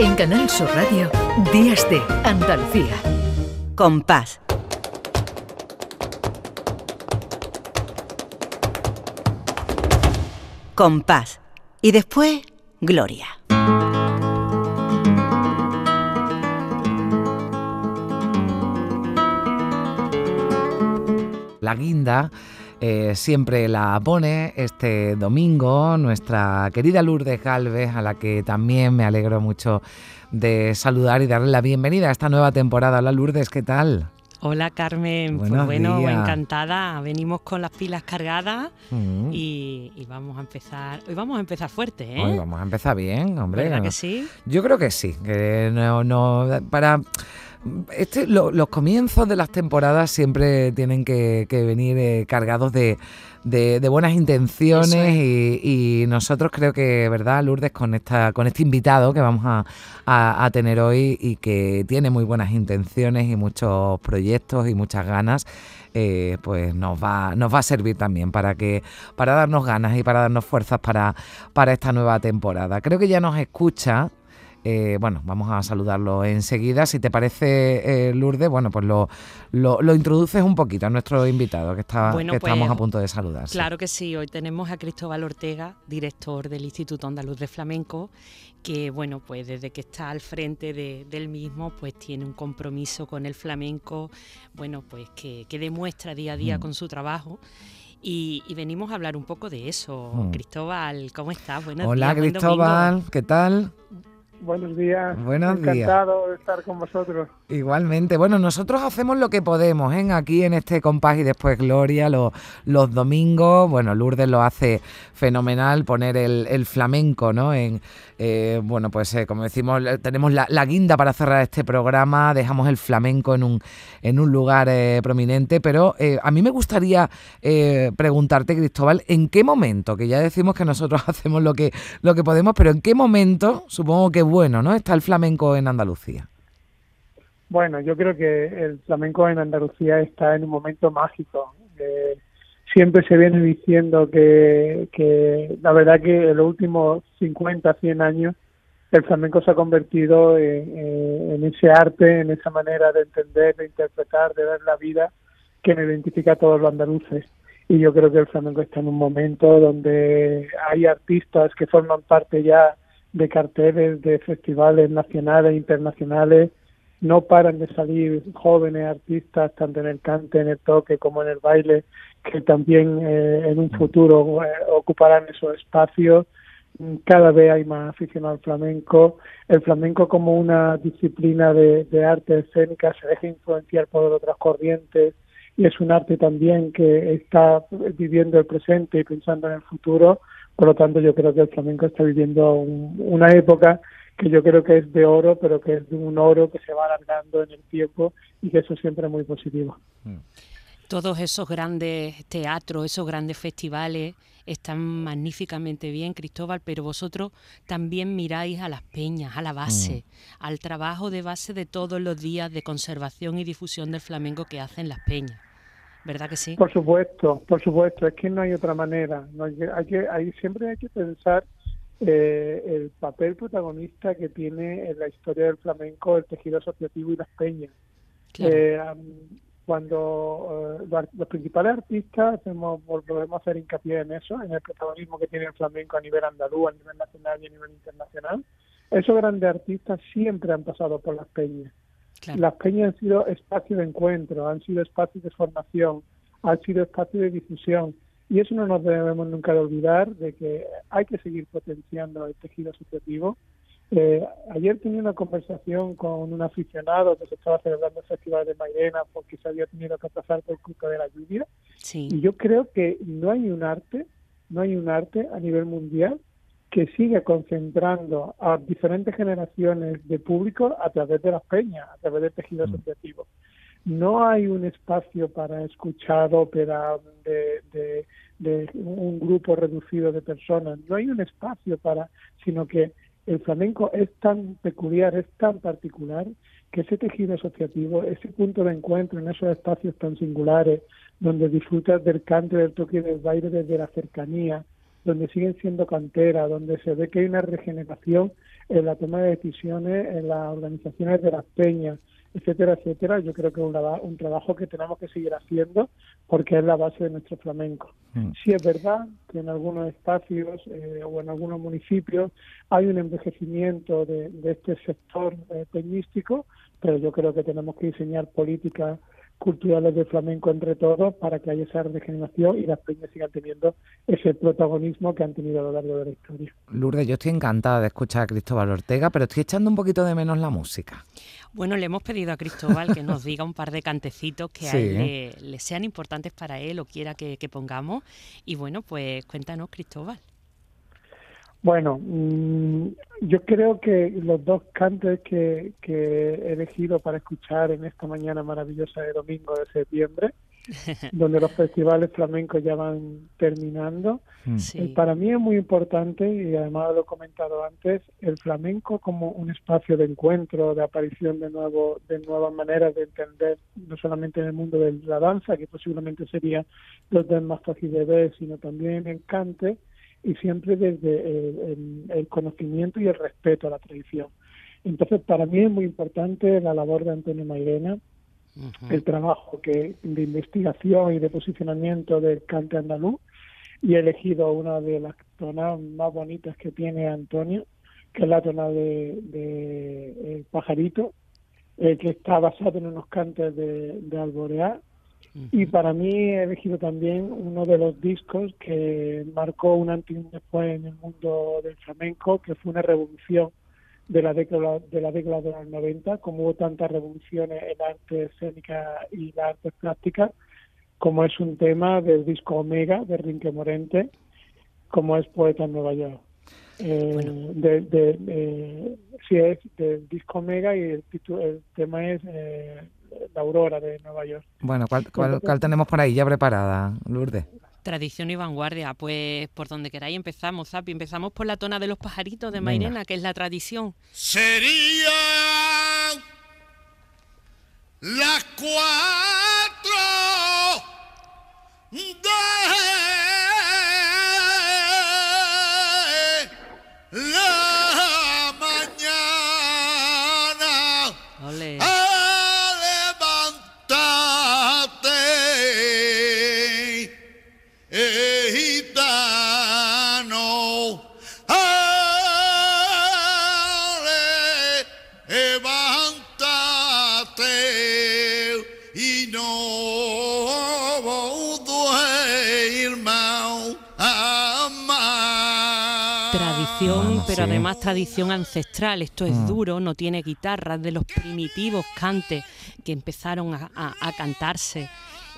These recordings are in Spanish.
En Canal Sur Radio, Días de Andalucía. Compás. Compás. Y después, Gloria. La guinda eh, siempre la pone este domingo nuestra querida Lourdes Galvez, a la que también me alegro mucho de saludar y darle la bienvenida a esta nueva temporada. Hola Lourdes, ¿qué tal? Hola Carmen, pues bueno, encantada. Venimos con las pilas cargadas mm. y, vamos a empezar. Hoy vamos a empezar fuerte, ¿eh? Hoy vamos a empezar bien, hombre. ¿Verdad que sí? Yo creo que sí. Que no, no, para este, los comienzos de las temporadas siempre tienen que, venir eh, cargados de, buenas intenciones y, nosotros creo que, ¿verdad, Lourdes, con, esta, con este invitado que vamos a, tener hoy y que tiene muy buenas intenciones y muchos proyectos y muchas ganas, eh, pues nos va, nos va a servir también para, que, para darnos ganas y para darnos fuerzas para, para esta nueva temporada. Creo que ya nos escucha eh, bueno, vamos a saludarlo enseguida. Si te parece, eh, Lourdes, bueno, pues lo, lo, introduces un poquito a nuestro invitado que, está, que estamos pues, a punto de saludar. Claro que sí, hoy tenemos a Cristóbal Ortega, director del Instituto Andaluz de Flamenco, que bueno, pues desde que está al frente del mismo, pues tiene un compromiso con el flamenco, bueno, pues que, demuestra día a día mm. con su trabajo. Y, venimos a hablar un poco de eso. Mm. Cristóbal, ¿cómo estás? Buenos Hola Cristóbal, ¿qué tal? Buenos días. Buenos Encantado de estar con vosotros. Igualmente. Bueno, nosotros hacemos lo que podemos, ¿eh? Aquí en este compás y después Gloria, los domingos. Bueno, Lourdes lo hace fenomenal, poner el, flamenco, ¿no? En, eh, bueno, pues eh, como decimos, tenemos la, guinda para cerrar este programa, dejamos el flamenco en un, en un lugar eh, prominente, pero a mí me gustaría preguntarte, Cristóbal, ¿en qué momento, que ya decimos que nosotros hacemos lo que, lo que podemos, pero en qué momento, supongo que bueno, ¿no? Está el flamenco en Andalucía. Bueno, yo creo que el flamenco en Andalucía está en un momento mágico. siempre se viene diciendo que, que la verdad que en los últimos 50, 100 años el flamenco se ha convertido en, ese arte, en esa manera de entender, de interpretar, de ver la vida que me identifica a todos los andaluces. Y yo creo que el flamenco está en un momento donde hay artistas que forman parte ya de carteles de festivales nacionales e internacionales. No paran de salir jóvenes artistas, tanto en el cante, en el toque como en el baile, que también eh, en un futuro eh, ocuparán esos espacios. Cada vez hay más aficionado al flamenco. El flamenco como una disciplina de, de arte escénica se deja influenciar por otras corrientes y es un arte también que está viviendo el presente y pensando en el futuro por lo tanto, yo creo que el flamenco está viviendo una época que yo creo que es de oro, pero que es de un oro que se va alargando en el tiempo y que eso siempre es muy positivo. Mm. Todos esos grandes teatros, esos grandes festivales están magníficamente bien, Cristóbal, pero vosotros también miráis a las peñas, a la base, mm. al trabajo de base de todos los días de conservación y difusión del flamenco que hacen las peñas. ¿verdad que sí? Por supuesto, por supuesto, es que no hay otra manera. No hay, que, hay, siempre hay que pensar eh, el papel protagonista que tiene en la historia del flamenco el tejido asociativo y las peñas. Eh, cuando eh, los, principales artistas hacemos, volvemos a hacer hincapié en eso, en el protagonismo que tiene el flamenco a nivel andaluz, a nivel nacional y a nivel internacional, esos grandes artistas siempre han pasado por las peñas. Las peñas han sido espacios de encuentro, han sido espacios de formación, han sido espacios de difusión. Y eso no nos debemos nunca de olvidar de que hay que seguir potenciando el tejido asociativo. Eh, ayer tenía una conversación con un aficionado que se estaba celebrando el Festival de Mairena porque se había tenido que pasar por culpa de la lluvia. Y yo creo que no hay un arte, no hay un arte a nivel mundial que sigue concentrando a diferentes generaciones de público a través de las peñas, a través del tejido mm. asociativo. No hay un espacio para escuchar ópera de, de, un grupo reducido de personas, no hay un espacio para, sino que el flamenco es tan peculiar, es tan particular, que ese tejido asociativo, ese punto de encuentro en esos espacios tan singulares, donde disfrutas del cante, del toque del baile desde la cercanía, donde siguen siendo cantera, donde se ve que hay una regeneración, en la toma de decisiones, en las organizaciones de las peñas, etcétera, etcétera. Yo creo que es un, un trabajo que tenemos que seguir haciendo porque es la base de nuestro flamenco. Mm. Sí es verdad que en algunos espacios eh, o en algunos municipios hay un envejecimiento de, este sector eh, peñístico, pero yo creo que tenemos que diseñar políticas culturales de flamenco entre todos para que haya esa regeneración y las peñas sigan teniendo ese protagonismo que han tenido a lo largo de la historia. Lourdes, yo estoy encantada de escuchar a Cristóbal Ortega, pero estoy echando un poquito de menos la música. Bueno, le hemos pedido a Cristóbal que nos diga un par de cantecitos que a él le, sean importantes para él o quiera que, que pongamos. Y bueno, pues cuéntanos, Cristóbal. Bueno, mm, yo creo que los dos cantes que, he elegido para escuchar en esta mañana maravillosa de domingo de septiembre, donde los festivales flamencos ya van terminando, mm. eh, para mí es muy importante, y además lo he comentado antes, el flamenco como un espacio de encuentro, de aparición de, nuevo, de nuevas maneras de entender, no solamente en el mundo de la danza, que posiblemente sería los dos más fáciles de ver, sino también en cante, y siempre desde el, conocimiento y el respeto a la tradición. Entonces, para mí es muy importante la labor de Antonio Mairena, el trabajo que de investigación y de posicionamiento del cante andaluz, y he elegido una de las tonas más bonitas que tiene Antonio, que es la tona de, de Pajarito, eh, que está basado en unos cantes de, de Alborear, y para mí he elegido también uno de los discos que marcó un antes y un después en el mundo del flamenco, que fue una revolución de la década de la década de los 90, como hubo tantas revoluciones en la arte escénica y la arte plástica, como es un tema del disco Omega de Rinque Morente, como es Poeta en Nueva York. Eh, de, de, sí, es del disco Omega y el, el tema es eh, la Aurora de Nueva York. Bueno, ¿cuál, cuál, tenemos por ahí ya preparada, Lourdes? Tradición y vanguardia, pues por donde queráis empezamos, Zapi. Empezamos por la tona de los pajaritos de Mairena, que es la tradición. Sería las cuatro pero además tradición ancestral. Esto es mm. duro, no tiene guitarras, de los primitivos cantes que empezaron a, cantarse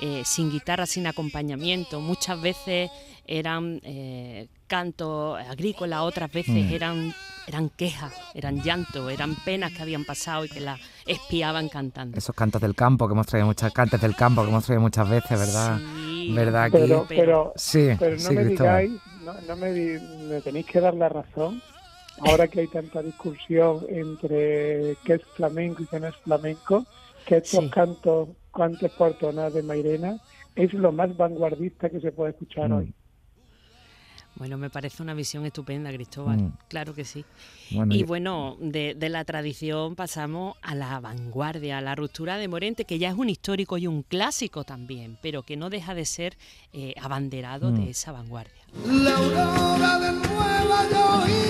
eh, sin guitarra, sin acompañamiento. Muchas veces eran eh, cantos agrícolas, otras veces mm. eran, eran quejas, eran llantos, eran penas que habían pasado y que las espiaban cantando. Esos cantos del campo que hemos traído muchas cantes del campo que hemos traído muchas veces, ¿verdad? Sí, ¿Verdad? Pero, pero, sí, pero no me digáis, no, me, me tenéis que dar la razón ahora que hay tanta discusión entre qué es flamenco y qué no es flamenco, que estos cantos, cantos por de Mairena, es lo más vanguardista que se puede escuchar mm. hoy. Bueno, me parece una visión estupenda, Cristóbal. Mm. Claro que sí. y, bueno, de, la tradición pasamos a la vanguardia, a la ruptura de Morente, que ya es un histórico y un clásico también, pero que no deja de ser eh, abanderado de mm. esa vanguardia. La aurora de Nueva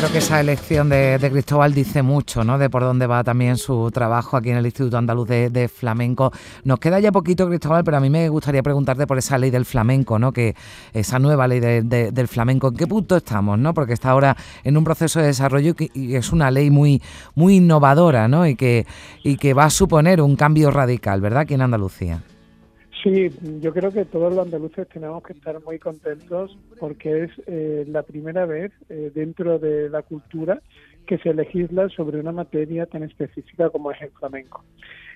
creo que esa elección de, Cristóbal dice mucho, ¿no? De por dónde va también su trabajo aquí en el Instituto Andaluz de, Flamenco. Nos queda ya poquito, Cristóbal, pero a mí me gustaría preguntarte por esa ley del flamenco, ¿no? Que esa nueva ley del flamenco, ¿en qué punto estamos, no? Porque está ahora en un proceso de desarrollo y, es una ley muy, muy innovadora, ¿no? Y que, y que va a suponer un cambio radical, ¿verdad? Aquí en Andalucía. Sí, yo creo que todos los andaluces tenemos que estar muy contentos porque es eh, la primera vez eh, dentro de la cultura que se legisla sobre una materia tan específica como es el flamenco.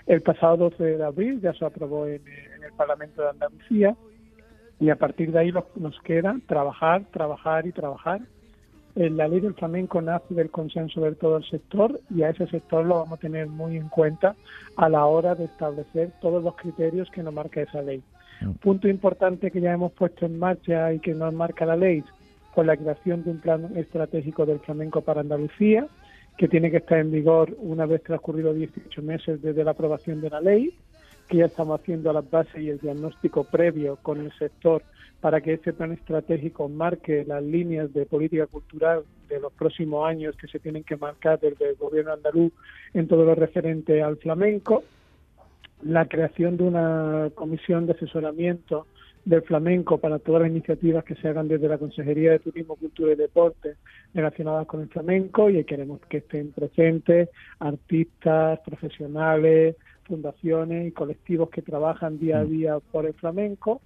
El pasado 12 de abril ya se aprobó en, el Parlamento de Andalucía Y a partir de ahí nos queda trabajar, trabajar y trabajar. La ley del flamenco nace del consenso de todo el sector y a ese sector lo vamos a tener muy en cuenta a la hora de establecer todos los criterios que nos marca esa ley. Mm. punto importante que ya hemos puesto en marcha y que nos marca la ley con la creación de un plan estratégico del flamenco para Andalucía, que tiene que estar en vigor una vez transcurridos 18 meses desde la aprobación de la ley, que ya estamos haciendo las bases y el diagnóstico previo con el sector para que ese plan estratégico marque las líneas de política cultural de los próximos años que se tienen que marcar desde el gobierno andaluz en todo lo referente al flamenco, la creación de una comisión de asesoramiento del flamenco para todas las iniciativas que se hagan desde la Consejería de Turismo, Cultura y Deporte relacionadas con el flamenco y queremos que estén presentes artistas, profesionales, fundaciones y colectivos que trabajan día a mm. día por el flamenco.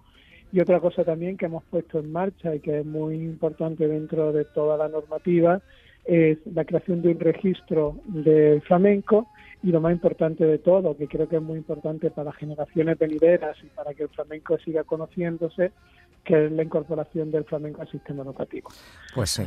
Y otra cosa también que hemos puesto en marcha y que es muy importante dentro de toda la normativa es la creación de un registro del flamenco y lo más importante de todo, que creo que es muy importante para las generaciones venideras y para que el flamenco siga conociéndose, que es la incorporación del flamenco al sistema educativo. Pues sí,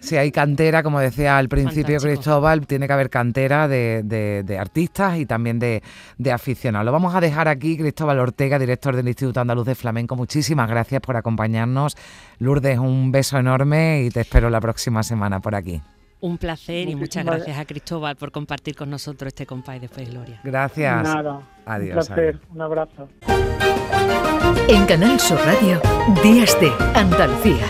sí. hay cantera, como decía al principio Cristóbal, tiene que haber cantera de, artistas y también de, de, aficionados. Lo vamos a dejar aquí, Cristóbal Ortega, director del Instituto Andaluz de Flamenco. Muchísimas gracias por acompañarnos. Lourdes, un beso enorme y te espero la próxima semana por aquí. Un placer y muchas gracias a Cristóbal por compartir con nosotros este compás de Después Gloria. Gracias. Nada. Adiós. Un placer. Un abrazo. En Canal Sur Radio, Días de Andalucía.